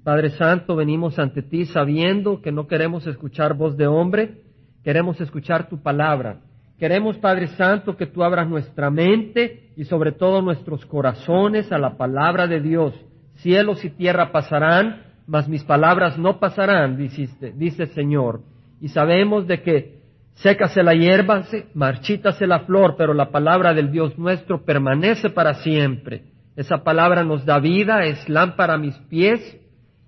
Padre Santo, venimos ante ti sabiendo que no queremos escuchar voz de hombre, queremos escuchar tu palabra. Queremos, Padre Santo, que tú abras nuestra mente y sobre todo nuestros corazones a la palabra de Dios. Cielos y tierra pasarán, mas mis palabras no pasarán, dice, dice el Señor. Y sabemos de que sécase la hierba, marchítase la flor, pero la palabra del Dios nuestro permanece para siempre. Esa palabra nos da vida, es lámpara a mis pies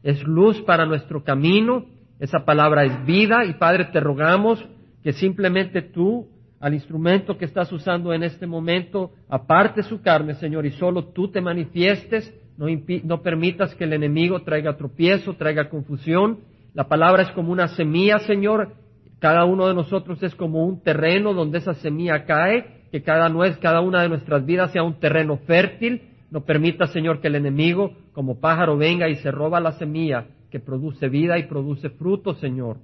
es luz para nuestro camino, esa palabra es vida y Padre te rogamos que simplemente tú, al instrumento que estás usando en este momento, aparte su carne, Señor, y solo tú te manifiestes, no, no permitas que el enemigo traiga tropiezo, traiga confusión. La palabra es como una semilla, Señor, cada uno de nosotros es como un terreno donde esa semilla cae, que cada, cada una de nuestras vidas sea un terreno fértil no permita, Señor, que el enemigo como pájaro venga y se roba la semilla que produce vida y produce fruto, Señor.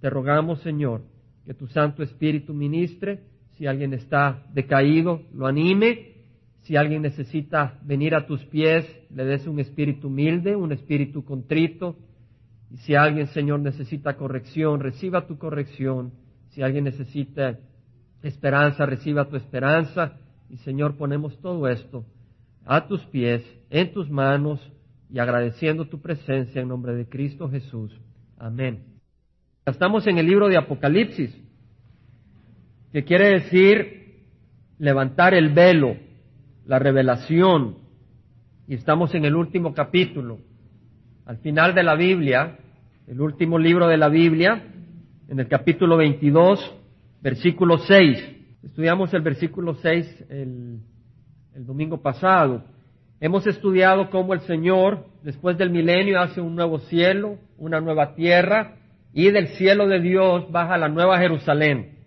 Te rogamos, Señor, que tu Santo Espíritu ministre. Si alguien está decaído, lo anime. Si alguien necesita venir a tus pies, le des un espíritu humilde, un espíritu contrito. Y si alguien, Señor, necesita corrección, reciba tu corrección. Si alguien necesita esperanza, reciba tu esperanza. Y Señor, ponemos todo esto a tus pies, en tus manos, y agradeciendo tu presencia en nombre de Cristo Jesús. Amén. Estamos en el libro de Apocalipsis, que quiere decir levantar el velo, la revelación, y estamos en el último capítulo. Al final de la Biblia, el último libro de la Biblia, en el capítulo 22, versículo 6. Estudiamos el versículo 6 el el domingo pasado. Hemos estudiado cómo el Señor, después del milenio, hace un nuevo cielo, una nueva tierra, y del cielo de Dios baja la nueva Jerusalén.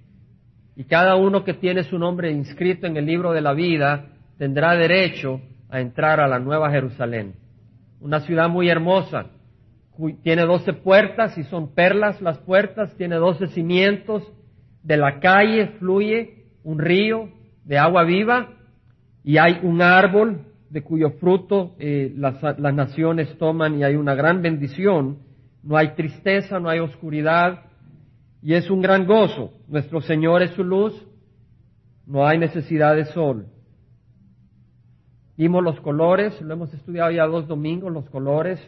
Y cada uno que tiene su nombre inscrito en el libro de la vida tendrá derecho a entrar a la nueva Jerusalén. Una ciudad muy hermosa. Tiene doce puertas y son perlas las puertas, tiene doce cimientos. De la calle fluye un río de agua viva y hay un árbol de cuyo fruto eh, las, las naciones toman y hay una gran bendición. No hay tristeza, no hay oscuridad y es un gran gozo. Nuestro Señor es su luz, no hay necesidad de sol. Vimos los colores, lo hemos estudiado ya dos domingos, los colores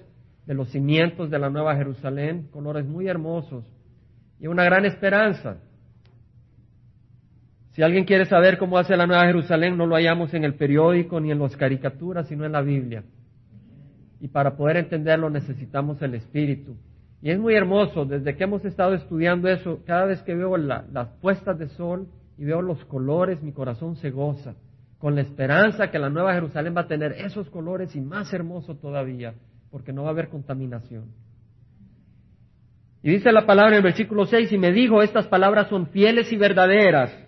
de los cimientos de la Nueva Jerusalén, colores muy hermosos y una gran esperanza. Si alguien quiere saber cómo hace la Nueva Jerusalén, no lo hallamos en el periódico ni en las caricaturas, sino en la Biblia. Y para poder entenderlo necesitamos el Espíritu. Y es muy hermoso, desde que hemos estado estudiando eso, cada vez que veo las puestas de sol y veo los colores, mi corazón se goza, con la esperanza que la Nueva Jerusalén va a tener esos colores y más hermoso todavía, porque no va a haber contaminación. Y dice la palabra en el versículo 6, y me dijo, estas palabras son fieles y verdaderas.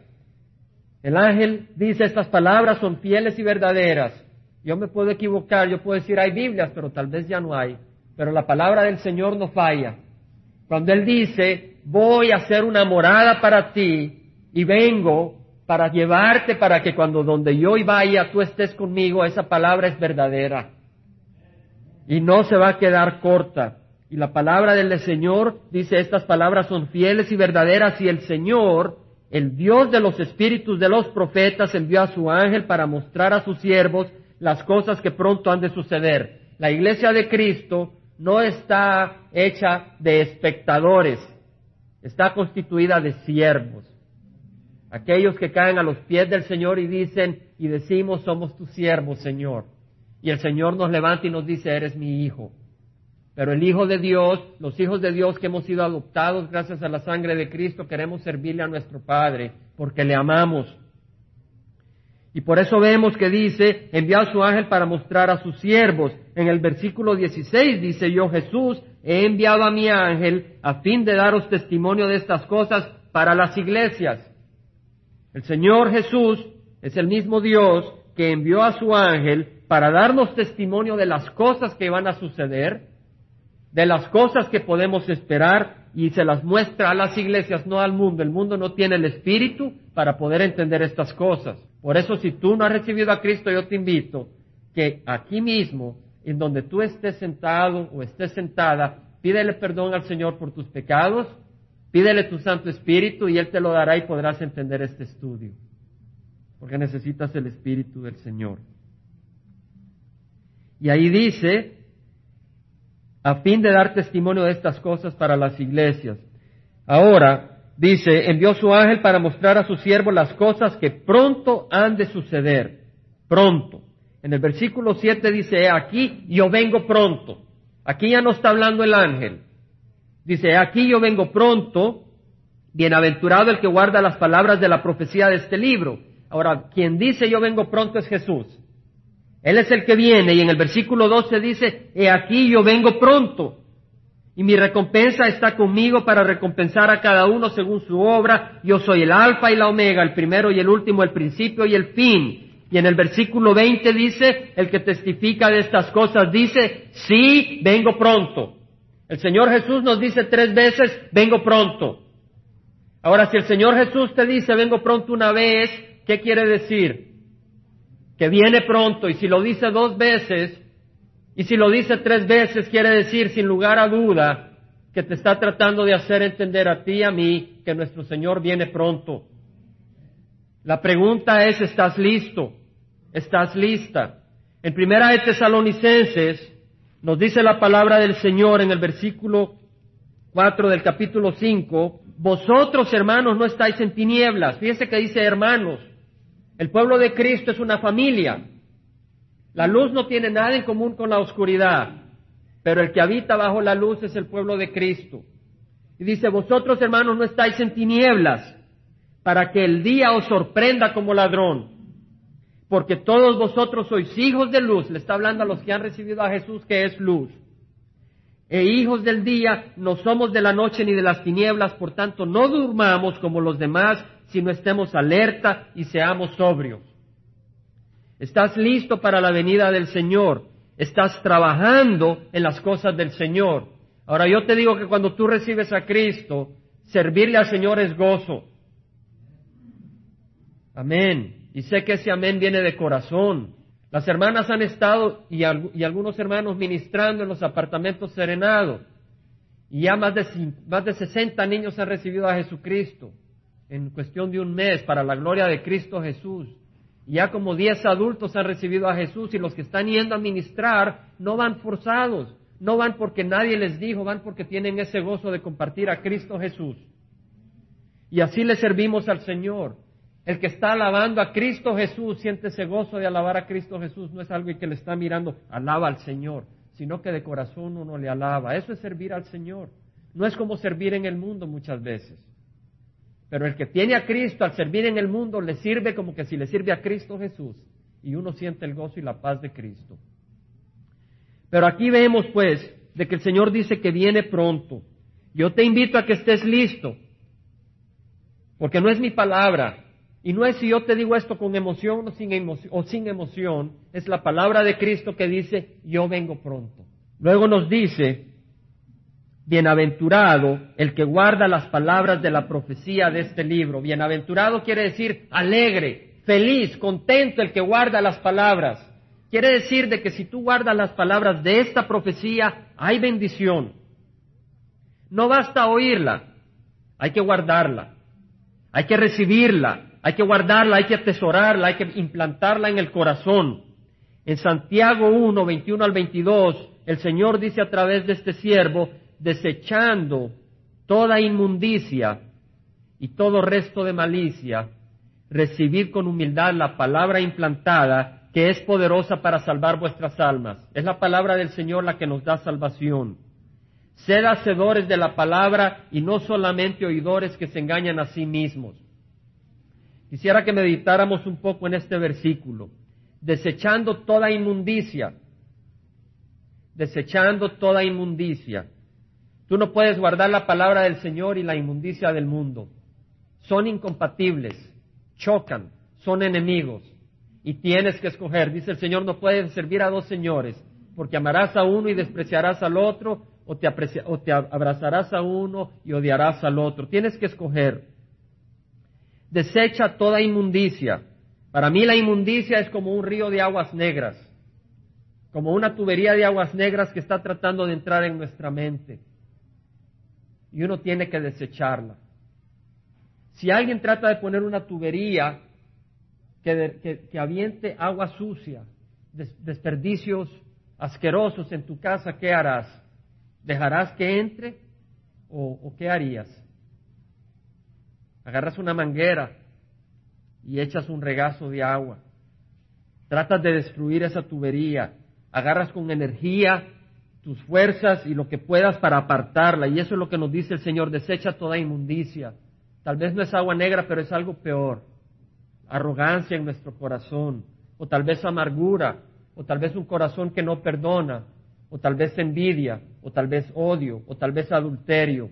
El ángel dice estas palabras son fieles y verdaderas. Yo me puedo equivocar, yo puedo decir hay Biblias, pero tal vez ya no hay. Pero la palabra del Señor no falla. Cuando Él dice, voy a hacer una morada para ti y vengo para llevarte para que cuando donde yo vaya tú estés conmigo, esa palabra es verdadera. Y no se va a quedar corta. Y la palabra del Señor dice, estas palabras son fieles y verdaderas y el Señor el Dios de los espíritus de los profetas envió a su ángel para mostrar a sus siervos las cosas que pronto han de suceder. La iglesia de Cristo no está hecha de espectadores, está constituida de siervos. Aquellos que caen a los pies del Señor y dicen y decimos somos tus siervos, Señor. Y el Señor nos levanta y nos dice, eres mi hijo. Pero el Hijo de Dios, los hijos de Dios que hemos sido adoptados gracias a la sangre de Cristo, queremos servirle a nuestro Padre porque le amamos. Y por eso vemos que dice, envió a su ángel para mostrar a sus siervos. En el versículo 16 dice yo, Jesús, he enviado a mi ángel a fin de daros testimonio de estas cosas para las iglesias. El Señor Jesús es el mismo Dios que envió a su ángel para darnos testimonio de las cosas que van a suceder de las cosas que podemos esperar y se las muestra a las iglesias, no al mundo. El mundo no tiene el espíritu para poder entender estas cosas. Por eso si tú no has recibido a Cristo, yo te invito que aquí mismo en donde tú estés sentado o estés sentada, pídele perdón al Señor por tus pecados, pídele tu Santo Espíritu y Él te lo dará y podrás entender este estudio, porque necesitas el Espíritu del Señor. Y ahí dice, a fin de dar testimonio de estas cosas para las iglesias. Ahora, dice, envió su ángel para mostrar a su siervo las cosas que pronto han de suceder. Pronto. En el versículo 7 dice, aquí yo vengo pronto. Aquí ya no está hablando el ángel. Dice, aquí yo vengo pronto. Bienaventurado el que guarda las palabras de la profecía de este libro. Ahora, quien dice yo vengo pronto es Jesús. Él es el que viene y en el versículo 12 dice, he aquí yo vengo pronto y mi recompensa está conmigo para recompensar a cada uno según su obra. Yo soy el alfa y la omega, el primero y el último, el principio y el fin. Y en el versículo 20 dice, el que testifica de estas cosas dice, sí, vengo pronto. El Señor Jesús nos dice tres veces, vengo pronto. Ahora, si el Señor Jesús te dice, vengo pronto una vez, ¿qué quiere decir? Que viene pronto. Y si lo dice dos veces, y si lo dice tres veces, quiere decir, sin lugar a duda, que te está tratando de hacer entender a ti y a mí que nuestro Señor viene pronto. La pregunta es, ¿estás listo? ¿Estás lista? En primera de Tesalonicenses nos dice la palabra del Señor en el versículo 4 del capítulo 5, vosotros hermanos no estáis en tinieblas. Fíjense que dice hermanos. El pueblo de Cristo es una familia. La luz no tiene nada en común con la oscuridad, pero el que habita bajo la luz es el pueblo de Cristo. Y dice, vosotros hermanos no estáis en tinieblas, para que el día os sorprenda como ladrón. Porque todos vosotros sois hijos de luz, le está hablando a los que han recibido a Jesús que es luz. E hijos del día, no somos de la noche ni de las tinieblas, por tanto no durmamos como los demás, sino estemos alerta y seamos sobrios. Estás listo para la venida del Señor, estás trabajando en las cosas del Señor. Ahora yo te digo que cuando tú recibes a Cristo, servirle al Señor es gozo. Amén. Y sé que ese amén viene de corazón. Las hermanas han estado y, algunos hermanos ministrando en los apartamentos serenados. Y ya más de, más de 60 niños han recibido a Jesucristo en cuestión de un mes para la gloria de Cristo Jesús. Ya como 10 adultos han recibido a Jesús y los que están yendo a ministrar no van forzados, no van porque nadie les dijo, van porque tienen ese gozo de compartir a Cristo Jesús. Y así le servimos al Señor. El que está alabando a Cristo Jesús siente ese gozo de alabar a Cristo Jesús. No es algo que le está mirando, alaba al Señor, sino que de corazón uno le alaba. Eso es servir al Señor. No es como servir en el mundo muchas veces. Pero el que tiene a Cristo al servir en el mundo le sirve como que si le sirve a Cristo Jesús. Y uno siente el gozo y la paz de Cristo. Pero aquí vemos pues de que el Señor dice que viene pronto. Yo te invito a que estés listo. Porque no es mi palabra, y no es si yo te digo esto con emoción o sin emoción, o sin emoción, es la palabra de Cristo que dice, yo vengo pronto. Luego nos dice, bienaventurado el que guarda las palabras de la profecía de este libro. Bienaventurado quiere decir alegre, feliz, contento el que guarda las palabras. Quiere decir de que si tú guardas las palabras de esta profecía, hay bendición. No basta oírla, hay que guardarla, hay que recibirla, hay que guardarla, hay que atesorarla, hay que implantarla en el corazón. En Santiago 1, 21 al 22, el Señor dice a través de este siervo, desechando toda inmundicia y todo resto de malicia, recibid con humildad la palabra implantada que es poderosa para salvar vuestras almas. Es la palabra del Señor la que nos da salvación. Sed hacedores de la palabra y no solamente oidores que se engañan a sí mismos. Quisiera que meditáramos un poco en este versículo, desechando toda inmundicia, desechando toda inmundicia. Tú no puedes guardar la palabra del Señor y la inmundicia del mundo. Son incompatibles, chocan, son enemigos y tienes que escoger. Dice el Señor, no puedes servir a dos señores, porque amarás a uno y despreciarás al otro, o te, o te abrazarás a uno y odiarás al otro. Tienes que escoger desecha toda inmundicia. Para mí la inmundicia es como un río de aguas negras, como una tubería de aguas negras que está tratando de entrar en nuestra mente. Y uno tiene que desecharla. Si alguien trata de poner una tubería que, aviente agua sucia, desperdicios asquerosos en tu casa, ¿qué harás? ¿Dejarás que entre o qué harías? Agarras una manguera y echas un regazo de agua. Tratas de destruir esa tubería. Agarras con energía tus fuerzas y lo que puedas para apartarla. Y eso es lo que nos dice el Señor. Desecha toda inmundicia. Tal vez no es agua negra, pero es algo peor. Arrogancia en nuestro corazón. O tal vez amargura. O tal vez un corazón que no perdona. O tal vez envidia. O tal vez odio. O tal vez adulterio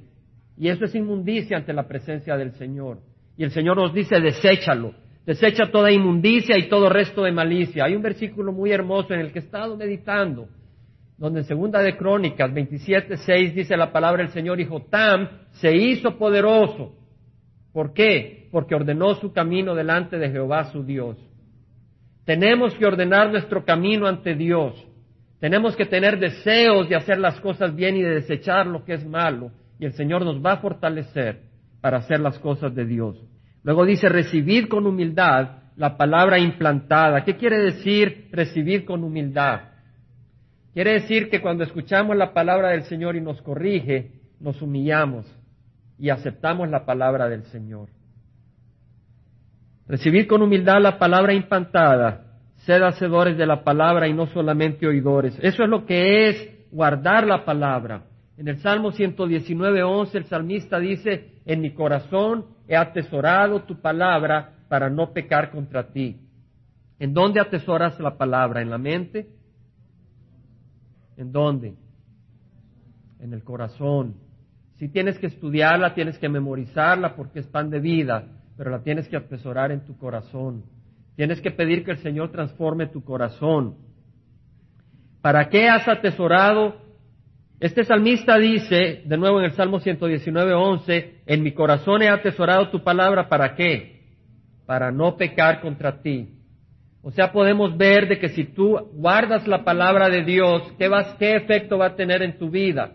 y eso es inmundicia ante la presencia del Señor. Y el Señor nos dice, deséchalo, desecha toda inmundicia y todo resto de malicia. Hay un versículo muy hermoso en el que he estado meditando, donde en segunda de Crónicas 27, 6 dice la palabra del Señor, y Jotam se hizo poderoso. ¿Por qué? Porque ordenó su camino delante de Jehová su Dios. Tenemos que ordenar nuestro camino ante Dios. Tenemos que tener deseos de hacer las cosas bien y de desechar lo que es malo y el Señor nos va a fortalecer para hacer las cosas de Dios. Luego dice, recibid con humildad la palabra implantada. ¿Qué quiere decir recibir con humildad? Quiere decir que cuando escuchamos la palabra del Señor y nos corrige, nos humillamos y aceptamos la palabra del Señor. Recibir con humildad la palabra implantada, sed hacedores de la palabra y no solamente oidores. Eso es lo que es guardar la palabra. En el Salmo 119, 11, el salmista dice, en mi corazón he atesorado tu palabra para no pecar contra ti. ¿En dónde atesoras la palabra? ¿En la mente? ¿En dónde? En el corazón. Si tienes que estudiarla, tienes que memorizarla porque es pan de vida, pero la tienes que atesorar en tu corazón. Tienes que pedir que el Señor transforme tu corazón. ¿Para qué has atesorado este salmista dice, de nuevo en el Salmo 119, 11, en mi corazón he atesorado tu palabra, ¿para qué? Para no pecar contra ti. O sea, podemos ver de que si tú guardas la palabra de Dios, ¿qué, vas, ¿qué efecto va a tener en tu vida?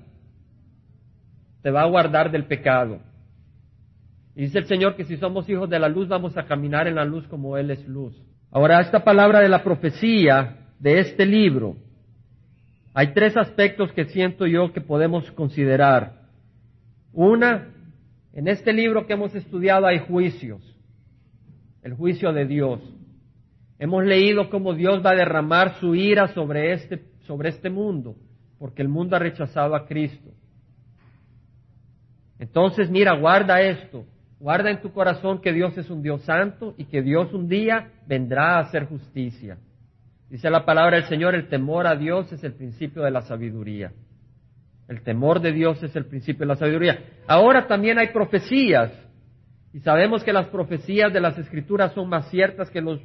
Te va a guardar del pecado. Y dice el Señor que si somos hijos de la luz, vamos a caminar en la luz como Él es luz. Ahora, esta palabra de la profecía de este libro, hay tres aspectos que siento yo que podemos considerar. Una, en este libro que hemos estudiado hay juicios, el juicio de Dios. Hemos leído cómo Dios va a derramar su ira sobre este, sobre este mundo, porque el mundo ha rechazado a Cristo. Entonces, mira, guarda esto, guarda en tu corazón que Dios es un Dios santo y que Dios un día vendrá a hacer justicia. Dice la palabra del Señor, el temor a Dios es el principio de la sabiduría. El temor de Dios es el principio de la sabiduría. Ahora también hay profecías. Y sabemos que las profecías de las escrituras son más ciertas que, los,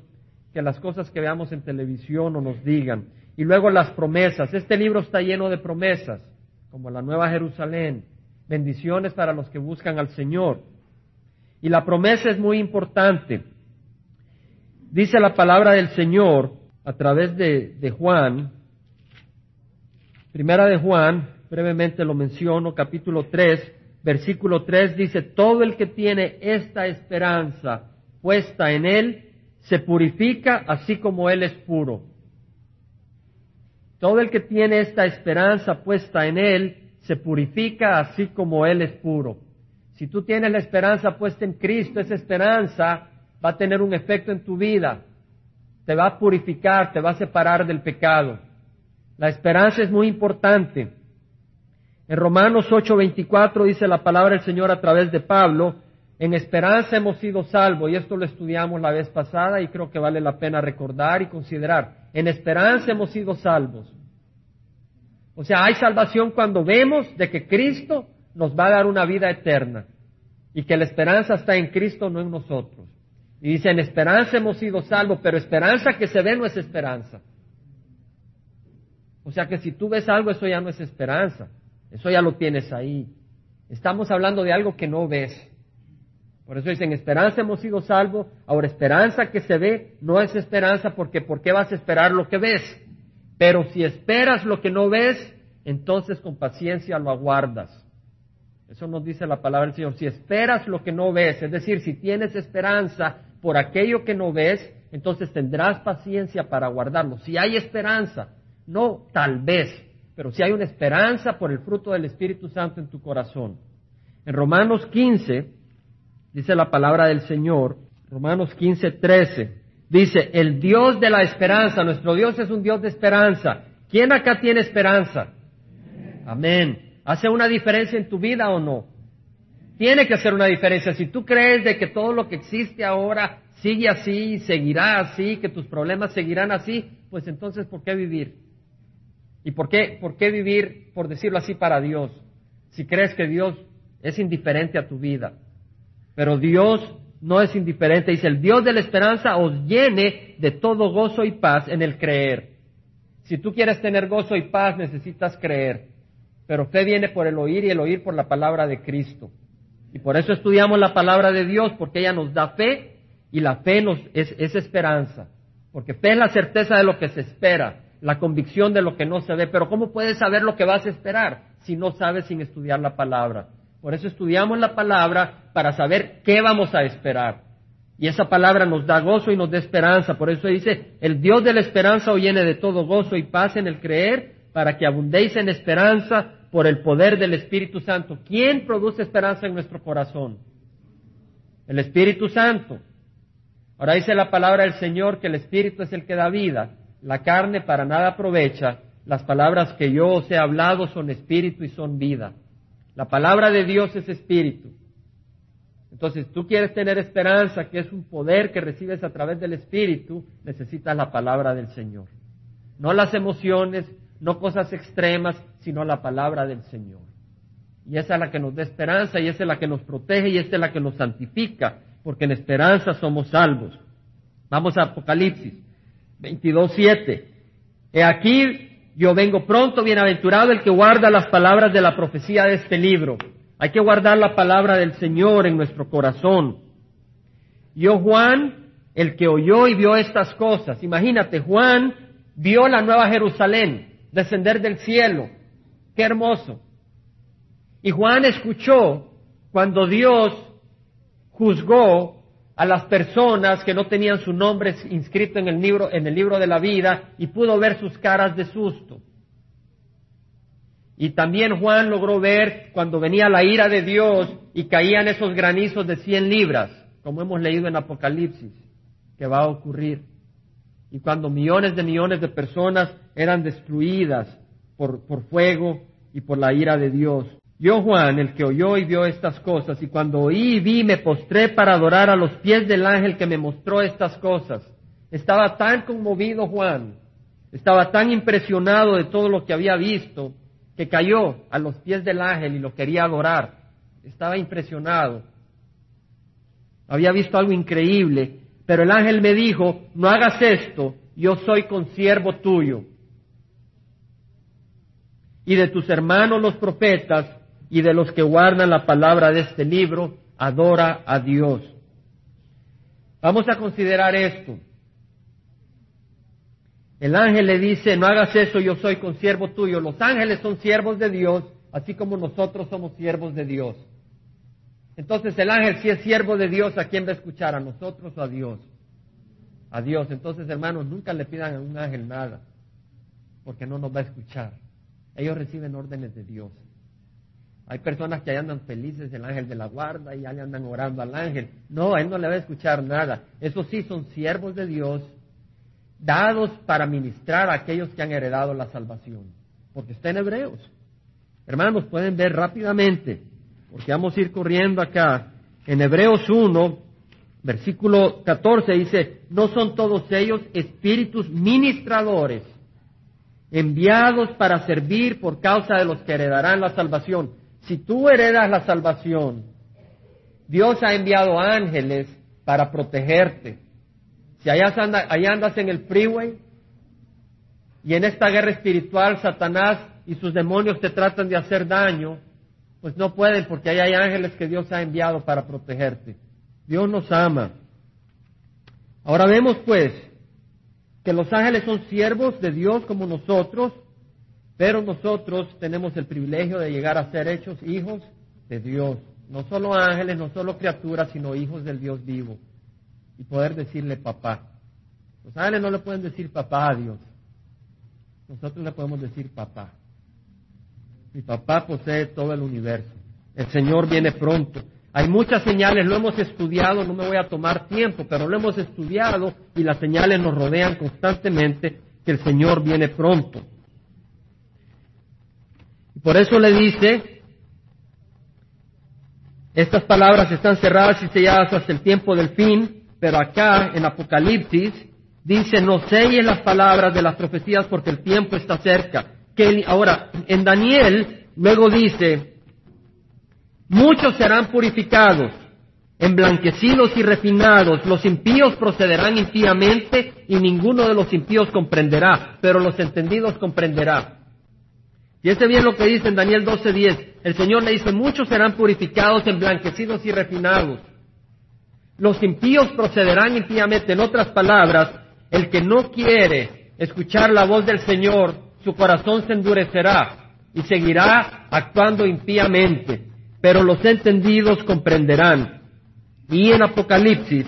que las cosas que veamos en televisión o nos digan. Y luego las promesas. Este libro está lleno de promesas, como la Nueva Jerusalén. Bendiciones para los que buscan al Señor. Y la promesa es muy importante. Dice la palabra del Señor a través de, Juan, primera de Juan, brevemente lo menciono, capítulo 3, versículo 3 dice, todo el que tiene esta esperanza puesta en él, se purifica así como él es puro. Todo el que tiene esta esperanza puesta en él, se purifica así como él es puro. Si tú tienes la esperanza puesta en Cristo, esa esperanza va a tener un efecto en tu vida te va a purificar, te va a separar del pecado. La esperanza es muy importante. En Romanos 8:24 dice la palabra del Señor a través de Pablo, en esperanza hemos sido salvos, y esto lo estudiamos la vez pasada y creo que vale la pena recordar y considerar. En esperanza hemos sido salvos. O sea, hay salvación cuando vemos de que Cristo nos va a dar una vida eterna y que la esperanza está en Cristo, no en nosotros. Y dice, en esperanza hemos sido salvos, pero esperanza que se ve no es esperanza. O sea que si tú ves algo, eso ya no es esperanza. Eso ya lo tienes ahí. Estamos hablando de algo que no ves. Por eso dicen, esperanza hemos sido salvos. Ahora, esperanza que se ve no es esperanza porque ¿por qué vas a esperar lo que ves? Pero si esperas lo que no ves, entonces con paciencia lo aguardas. Eso nos dice la palabra del Señor. Si esperas lo que no ves, es decir, si tienes esperanza por aquello que no ves, entonces tendrás paciencia para guardarlo. Si hay esperanza, no tal vez, pero si hay una esperanza por el fruto del Espíritu Santo en tu corazón. En Romanos 15, dice la palabra del Señor, Romanos 15, 13, dice, el Dios de la esperanza, nuestro Dios es un Dios de esperanza. ¿Quién acá tiene esperanza? Amén. ¿Hace una diferencia en tu vida o no? Tiene que hacer una diferencia. Si tú crees de que todo lo que existe ahora sigue así, seguirá así, que tus problemas seguirán así, pues entonces ¿por qué vivir? ¿Y por qué, por qué vivir, por decirlo así, para Dios? Si crees que Dios es indiferente a tu vida. Pero Dios no es indiferente. Dice, el Dios de la esperanza os llene de todo gozo y paz en el creer. Si tú quieres tener gozo y paz, necesitas creer. Pero fe viene por el oír y el oír por la palabra de Cristo. Y por eso estudiamos la palabra de Dios, porque ella nos da fe y la fe nos, es, es esperanza. Porque fe es la certeza de lo que se espera, la convicción de lo que no se ve. Pero ¿cómo puedes saber lo que vas a esperar si no sabes sin estudiar la palabra? Por eso estudiamos la palabra para saber qué vamos a esperar. Y esa palabra nos da gozo y nos da esperanza. Por eso dice, el Dios de la esperanza os llene de todo gozo y paz en el creer, para que abundéis en esperanza por el poder del Espíritu Santo. ¿Quién produce esperanza en nuestro corazón? El Espíritu Santo. Ahora dice la palabra del Señor que el Espíritu es el que da vida. La carne para nada aprovecha. Las palabras que yo os he hablado son espíritu y son vida. La palabra de Dios es espíritu. Entonces, tú quieres tener esperanza, que es un poder que recibes a través del espíritu, necesitas la palabra del Señor. No las emociones, no cosas extremas, sino la palabra del Señor. Y esa es la que nos da esperanza, y esa es la que nos protege, y esa es la que nos santifica, porque en esperanza somos salvos. Vamos a Apocalipsis 22.7. He aquí yo vengo pronto, bienaventurado el que guarda las palabras de la profecía de este libro. Hay que guardar la palabra del Señor en nuestro corazón. Yo, Juan, el que oyó y vio estas cosas. Imagínate, Juan vio la nueva Jerusalén descender del cielo. Qué hermoso. Y Juan escuchó cuando Dios juzgó a las personas que no tenían su nombre inscrito en el libro, en el libro de la vida y pudo ver sus caras de susto. Y también Juan logró ver cuando venía la ira de Dios y caían esos granizos de cien libras, como hemos leído en Apocalipsis, que va a ocurrir. Y cuando millones de millones de personas eran destruidas por, por fuego y por la ira de Dios. Yo, Juan, el que oyó y vio estas cosas, y cuando oí y vi, me postré para adorar a los pies del ángel que me mostró estas cosas. Estaba tan conmovido Juan, estaba tan impresionado de todo lo que había visto, que cayó a los pies del ángel y lo quería adorar. Estaba impresionado. Había visto algo increíble, pero el ángel me dijo, no hagas esto, yo soy consiervo tuyo. Y de tus hermanos los profetas, y de los que guardan la palabra de este libro, adora a Dios. Vamos a considerar esto. El ángel le dice, no hagas eso, yo soy consiervo tuyo. Los ángeles son siervos de Dios, así como nosotros somos siervos de Dios. Entonces el ángel si es siervo de Dios, ¿a quién va a escuchar? ¿A nosotros o a Dios? A Dios. Entonces, hermanos, nunca le pidan a un ángel nada, porque no nos va a escuchar. Ellos reciben órdenes de Dios. Hay personas que ahí andan felices, el ángel de la guarda, y ya le andan orando al ángel. No, a él no le va a escuchar nada. Eso sí, son siervos de Dios, dados para ministrar a aquellos que han heredado la salvación. Porque está en Hebreos. Hermanos, pueden ver rápidamente, porque vamos a ir corriendo acá. En Hebreos 1, versículo 14 dice, no son todos ellos espíritus ministradores, enviados para servir por causa de los que heredarán la salvación. Si tú heredas la salvación, Dios ha enviado ángeles para protegerte. Si allá, andas en el freeway y en esta guerra espiritual Satanás y sus demonios te tratan de hacer daño, pues no pueden porque ahí hay ángeles que Dios ha enviado para protegerte. Dios nos ama. Ahora vemos pues que los ángeles son siervos de Dios como nosotros, pero nosotros tenemos el privilegio de llegar a ser hechos hijos de Dios. No solo ángeles, no solo criaturas, sino hijos del Dios vivo. Y poder decirle papá. Los ángeles no le pueden decir papá a Dios. Nosotros le podemos decir papá. Mi papá posee todo el universo. El Señor viene pronto. Hay muchas señales, lo hemos estudiado, no me voy a tomar tiempo, pero lo hemos estudiado y las señales nos rodean constantemente que el Señor viene pronto. Por eso le dice, estas palabras están cerradas y selladas hasta el tiempo del fin, pero acá en Apocalipsis dice, no sellen las palabras de las profecías porque el tiempo está cerca. Ahora, en Daniel luego dice, muchos serán purificados, emblanquecidos y refinados, los impíos procederán impíamente y ninguno de los impíos comprenderá, pero los entendidos comprenderá. Y ese bien lo que dice en Daniel 12:10. El Señor le dice, muchos serán purificados, emblanquecidos y refinados. Los impíos procederán impíamente. En otras palabras, el que no quiere escuchar la voz del Señor, su corazón se endurecerá y seguirá actuando impíamente. Pero los entendidos comprenderán. Y en Apocalipsis,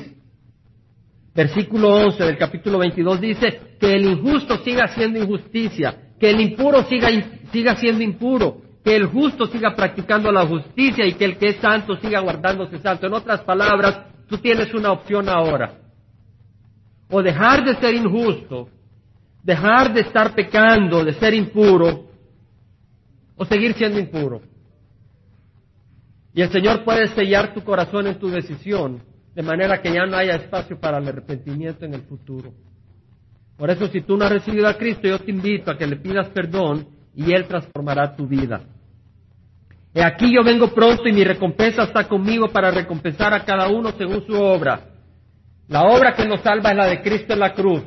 versículo 11 del capítulo 22 dice que el injusto siga haciendo injusticia, que el impuro siga siga siendo impuro, que el justo siga practicando la justicia y que el que es santo siga guardándose santo. En otras palabras, tú tienes una opción ahora. O dejar de ser injusto, dejar de estar pecando, de ser impuro, o seguir siendo impuro. Y el Señor puede sellar tu corazón en tu decisión, de manera que ya no haya espacio para el arrepentimiento en el futuro. Por eso, si tú no has recibido a Cristo, yo te invito a que le pidas perdón y Él transformará tu vida. He aquí yo vengo pronto y mi recompensa está conmigo para recompensar a cada uno según su obra. La obra que nos salva es la de Cristo en la cruz.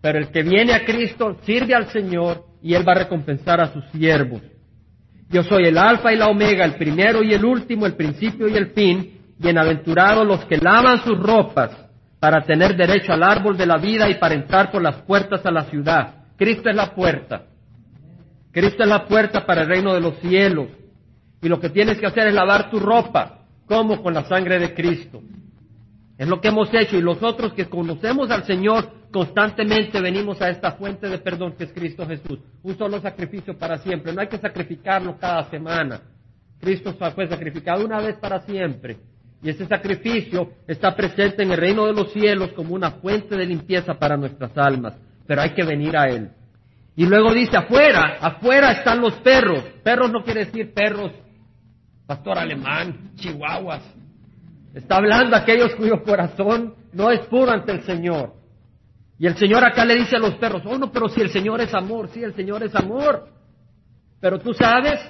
Pero el que viene a Cristo sirve al Señor y Él va a recompensar a sus siervos. Yo soy el alfa y la omega, el primero y el último, el principio y el fin. Bienaventurados los que lavan sus ropas para tener derecho al árbol de la vida y para entrar por las puertas a la ciudad. Cristo es la puerta. Cristo es la puerta para el reino de los cielos. Y lo que tienes que hacer es lavar tu ropa. como Con la sangre de Cristo. Es lo que hemos hecho. Y los otros que conocemos al Señor constantemente venimos a esta fuente de perdón que es Cristo Jesús. Un solo sacrificio para siempre. No hay que sacrificarlo cada semana. Cristo fue sacrificado una vez para siempre. Y ese sacrificio está presente en el reino de los cielos como una fuente de limpieza para nuestras almas. Pero hay que venir a Él. Y luego dice, afuera, afuera están los perros. Perros no quiere decir perros, pastor alemán, chihuahuas. Está hablando aquellos cuyo corazón no es puro ante el Señor. Y el Señor acá le dice a los perros, oh no, pero si el Señor es amor, sí, el Señor es amor. Pero tú sabes,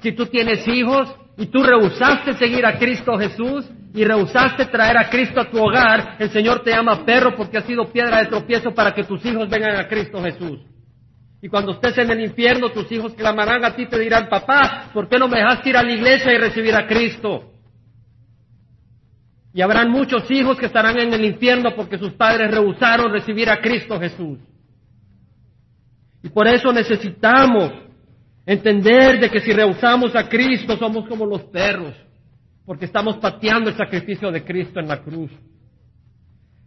si tú tienes hijos y tú rehusaste seguir a Cristo Jesús y rehusaste traer a Cristo a tu hogar, el Señor te llama perro porque ha sido piedra de tropiezo para que tus hijos vengan a Cristo Jesús. Y cuando estés en el infierno, tus hijos clamarán a ti te dirán, papá, ¿por qué no me dejaste ir a la iglesia y recibir a Cristo? Y habrán muchos hijos que estarán en el infierno porque sus padres rehusaron recibir a Cristo Jesús. Y por eso necesitamos entender de que si rehusamos a Cristo somos como los perros, porque estamos pateando el sacrificio de Cristo en la cruz.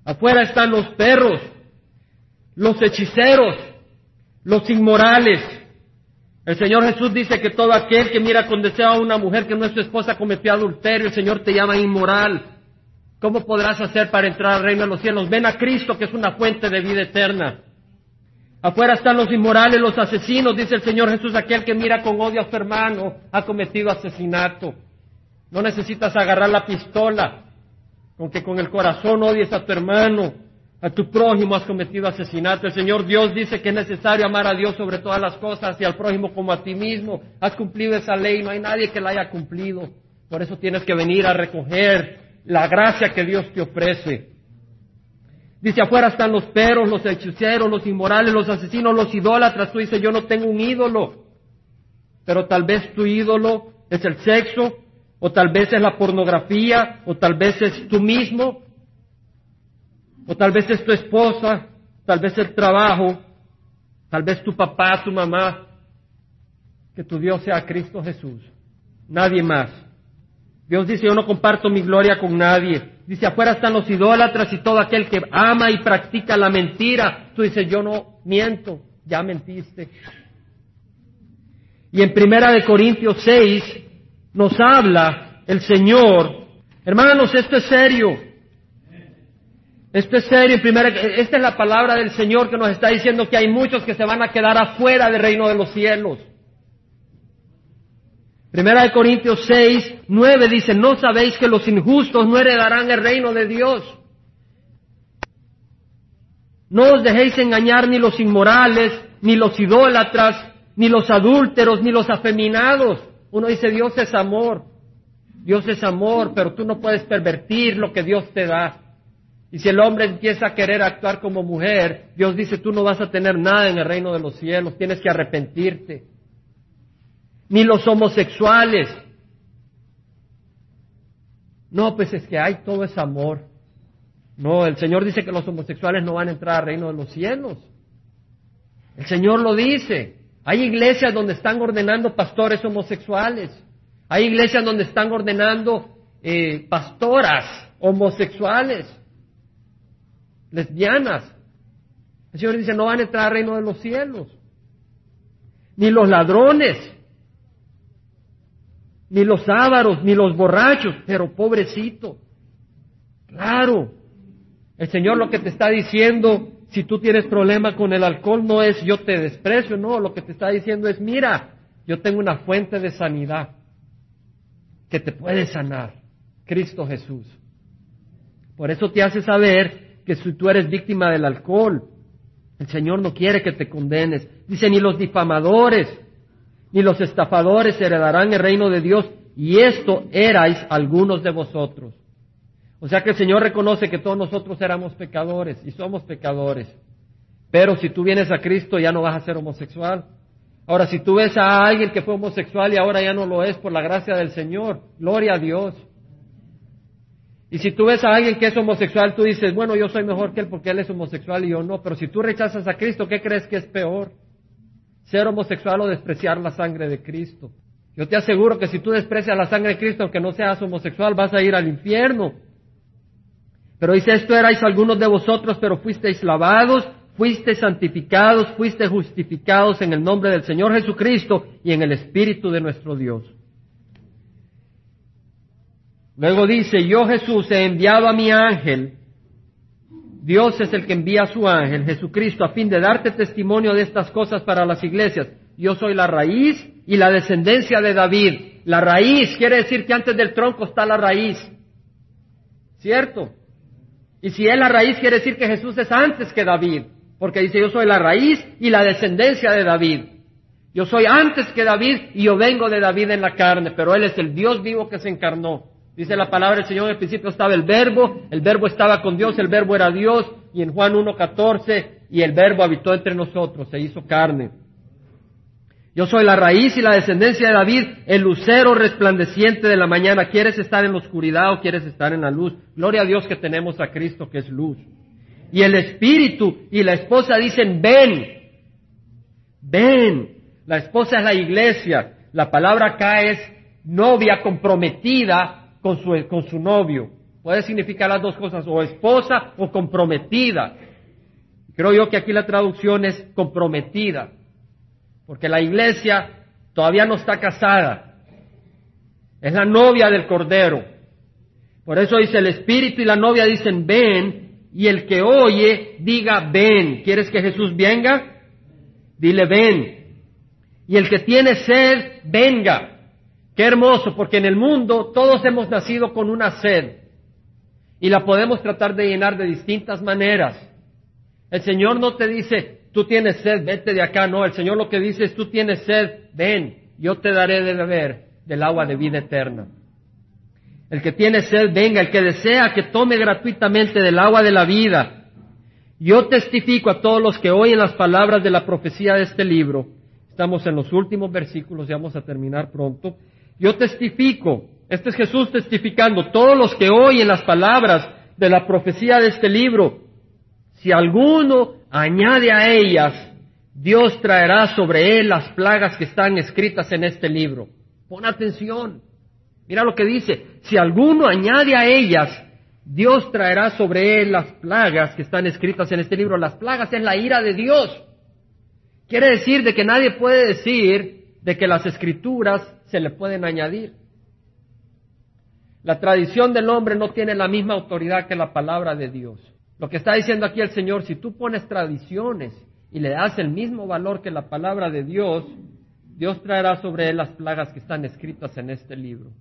Afuera están los perros, los hechiceros, los inmorales. El Señor Jesús dice que todo aquel que mira con deseo a una mujer que no es su esposa cometió adulterio, el Señor te llama inmoral. ¿Cómo podrás hacer para entrar al reino de los cielos? Ven a Cristo, que es una fuente de vida eterna. Afuera están los inmorales, los asesinos, dice el Señor Jesús, aquel que mira con odio a su hermano ha cometido asesinato. No necesitas agarrar la pistola, con que con el corazón odies a tu hermano a tu prójimo has cometido asesinato. El Señor Dios dice que es necesario amar a Dios sobre todas las cosas y al prójimo como a ti mismo. Has cumplido esa ley, no hay nadie que la haya cumplido. Por eso tienes que venir a recoger la gracia que Dios te ofrece. Dice, afuera están los perros, los hechiceros, los inmorales, los asesinos, los idólatras. Tú dices, yo no tengo un ídolo. Pero tal vez tu ídolo es el sexo, o tal vez es la pornografía, o tal vez es tú mismo, o tal vez es tu esposa, tal vez el trabajo, tal vez tu papá, tu mamá, que tu Dios sea Cristo Jesús, nadie más. Dios dice, yo no comparto mi gloria con nadie. Dice, afuera están los idólatras y todo aquel que ama y practica la mentira. Tú dices, yo no miento, ya mentiste. Y en Primera de Corintios 6 nos habla el Señor. Hermanos, esto es serio. Esto es serio. Primera, esta es la palabra del Señor que nos está diciendo que hay muchos que se van a quedar afuera del reino de los cielos. Primera de Corintios 6, 9 dice, ¿no sabéis que los injustos no heredarán el reino de Dios? No os dejéis engañar ni los inmorales, ni los idólatras, ni los adúlteros, ni los afeminados. Uno dice, Dios es amor. Dios es amor, pero tú no puedes pervertir lo que Dios te da. Y si el hombre empieza a querer actuar como mujer, Dios dice, tú no vas a tener nada en el reino de los cielos, tienes que arrepentirte. Ni los homosexuales. No, pues es que hay todo ese amor. No, el Señor dice que los homosexuales no van a entrar al reino de los cielos. El Señor lo dice. Hay iglesias donde están ordenando pastores homosexuales. Hay iglesias donde están ordenando eh, pastoras homosexuales, lesbianas. El Señor dice, no van a entrar al reino de los cielos. Ni los ladrones, ni los ávaros, ni los borrachos, pero pobrecito. Claro, el Señor lo que te está diciendo si tú tienes problema con el alcohol, no es yo te desprecio, no, lo que te está diciendo es, mira, yo tengo una fuente de sanidad que te puede sanar, Cristo Jesús. Por eso te hace saber que si tú eres víctima del alcohol, el Señor no quiere que te condenes. Dice, ni los difamadores, ni los estafadores heredarán el reino de Dios, y esto erais algunos de vosotros. O sea que el Señor reconoce que todos nosotros éramos pecadores y somos pecadores. Pero si tú vienes a Cristo ya no vas a ser homosexual. Ahora, si tú ves a alguien que fue homosexual y ahora ya no lo es por la gracia del Señor, gloria a Dios. Y si tú ves a alguien que es homosexual, tú dices, bueno, yo soy mejor que él porque él es homosexual y yo no. Pero si tú rechazas a Cristo, ¿qué crees que es peor? Ser homosexual o despreciar la sangre de Cristo. Yo te aseguro que si tú desprecias la sangre de Cristo, aunque no seas homosexual, vas a ir al infierno. Pero dice, esto erais algunos de vosotros, pero fuisteis lavados, fuisteis santificados, fuisteis justificados en el nombre del Señor Jesucristo y en el Espíritu de nuestro Dios. Luego dice, yo Jesús he enviado a mi ángel, Dios es el que envía a su ángel, Jesucristo, a fin de darte testimonio de estas cosas para las iglesias. Yo soy la raíz y la descendencia de David. La raíz quiere decir que antes del tronco está la raíz. ¿Cierto? Y si es la raíz, quiere decir que Jesús es antes que David, porque dice, yo soy la raíz y la descendencia de David. Yo soy antes que David y yo vengo de David en la carne, pero Él es el Dios vivo que se encarnó. Dice la palabra del Señor, en el principio estaba el verbo, el verbo estaba con Dios, el verbo era Dios, y en Juan 1.14, y el verbo habitó entre nosotros, se hizo carne. Yo soy la raíz y la descendencia de David, el lucero resplandeciente de la mañana. ¿Quieres estar en la oscuridad o quieres estar en la luz? Gloria a Dios que tenemos a Cristo que es luz. Y el espíritu y la esposa dicen, ven, ven. La esposa es la iglesia. La palabra acá es novia comprometida con su, con su novio. Puede significar las dos cosas, o esposa o comprometida. Creo yo que aquí la traducción es comprometida porque la iglesia todavía no está casada. Es la novia del Cordero. Por eso dice el Espíritu y la novia dicen ven, y el que oye diga ven. ¿Quieres que Jesús venga? Dile ven. Y el que tiene sed, venga. Qué hermoso, porque en el mundo todos hemos nacido con una sed y la podemos tratar de llenar de distintas maneras. El Señor no te dice, tú tienes sed, vete de acá. No, el Señor lo que dice es, tú tienes sed, ven, yo te daré de beber del agua de vida eterna. El que tiene sed, venga, el que desea que tome gratuitamente del agua de la vida. Yo testifico a todos los que oyen las palabras de la profecía de este libro. Estamos en los últimos versículos, ya vamos a terminar pronto. Yo testifico, este es Jesús testificando, todos los que oyen las palabras de la profecía de este libro, si alguno añade a ellas, Dios traerá sobre él las plagas que están escritas en este libro. Pon atención. Mira lo que dice. Si alguno añade a ellas, Dios traerá sobre él las plagas que están escritas en este libro. Las plagas es la ira de Dios. Quiere decir de que nadie puede decir de que las escrituras se le pueden añadir. La tradición del hombre no tiene la misma autoridad que la palabra de Dios. Lo que está diciendo aquí el Señor, si tú pones tradiciones y le das el mismo valor que la palabra de Dios, Dios traerá sobre él las plagas que están escritas en este libro.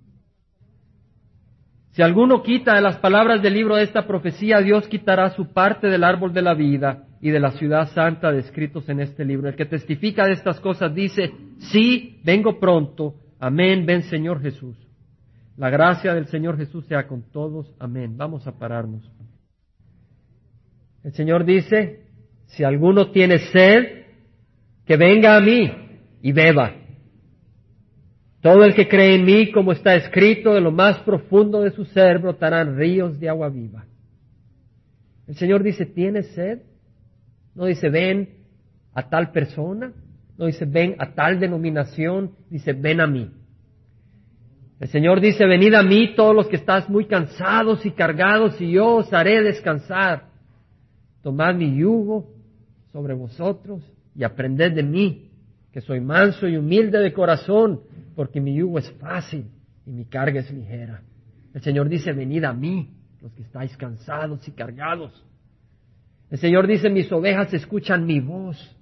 Si alguno quita de las palabras del libro de esta profecía, Dios quitará su parte del árbol de la vida y de la ciudad santa descritos en este libro. El que testifica de estas cosas dice, sí, vengo pronto. Amén, ven Señor Jesús. La gracia del Señor Jesús sea con todos. Amén. Vamos a pararnos. El Señor dice, si alguno tiene sed, que venga a mí y beba. Todo el que cree en mí, como está escrito, de lo más profundo de su ser brotarán ríos de agua viva. El Señor dice, ¿tienes sed? No dice, ven a tal persona. No dice, ven a tal denominación. Dice, ven a mí. El Señor dice, venid a mí todos los que estás muy cansados y cargados y yo os haré descansar. Tomad mi yugo sobre vosotros y aprended de mí, que soy manso y humilde de corazón, porque mi yugo es fácil y mi carga es ligera. El Señor dice, venid a mí, los que estáis cansados y cargados. El Señor dice, mis ovejas escuchan mi voz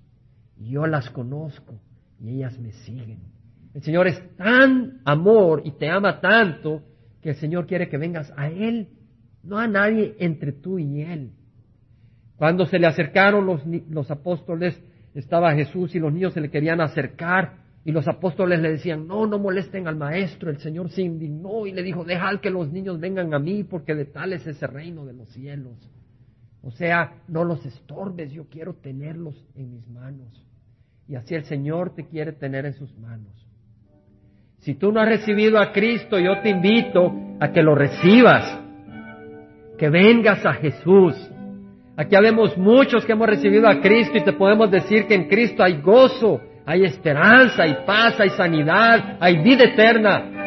yo las conozco y ellas me siguen. El Señor es tan amor y te ama tanto que el Señor quiere que vengas a Él, no a nadie entre tú y Él. Cuando se le acercaron los, apóstoles, estaba Jesús y los niños se le querían acercar y los apóstoles le decían, no, no molesten al maestro. El Señor se indignó y le dijo, dejad que los niños vengan a mí porque de tal es ese reino de los cielos. O sea, no los estorbes, yo quiero tenerlos en mis manos. Y así el Señor te quiere tener en sus manos. Si tú no has recibido a Cristo, yo te invito a que lo recibas, que vengas a Jesús Aquí habemos muchos que hemos recibido a Cristo y te podemos decir que en Cristo hay gozo, hay esperanza, hay paz, hay sanidad, hay vida eterna.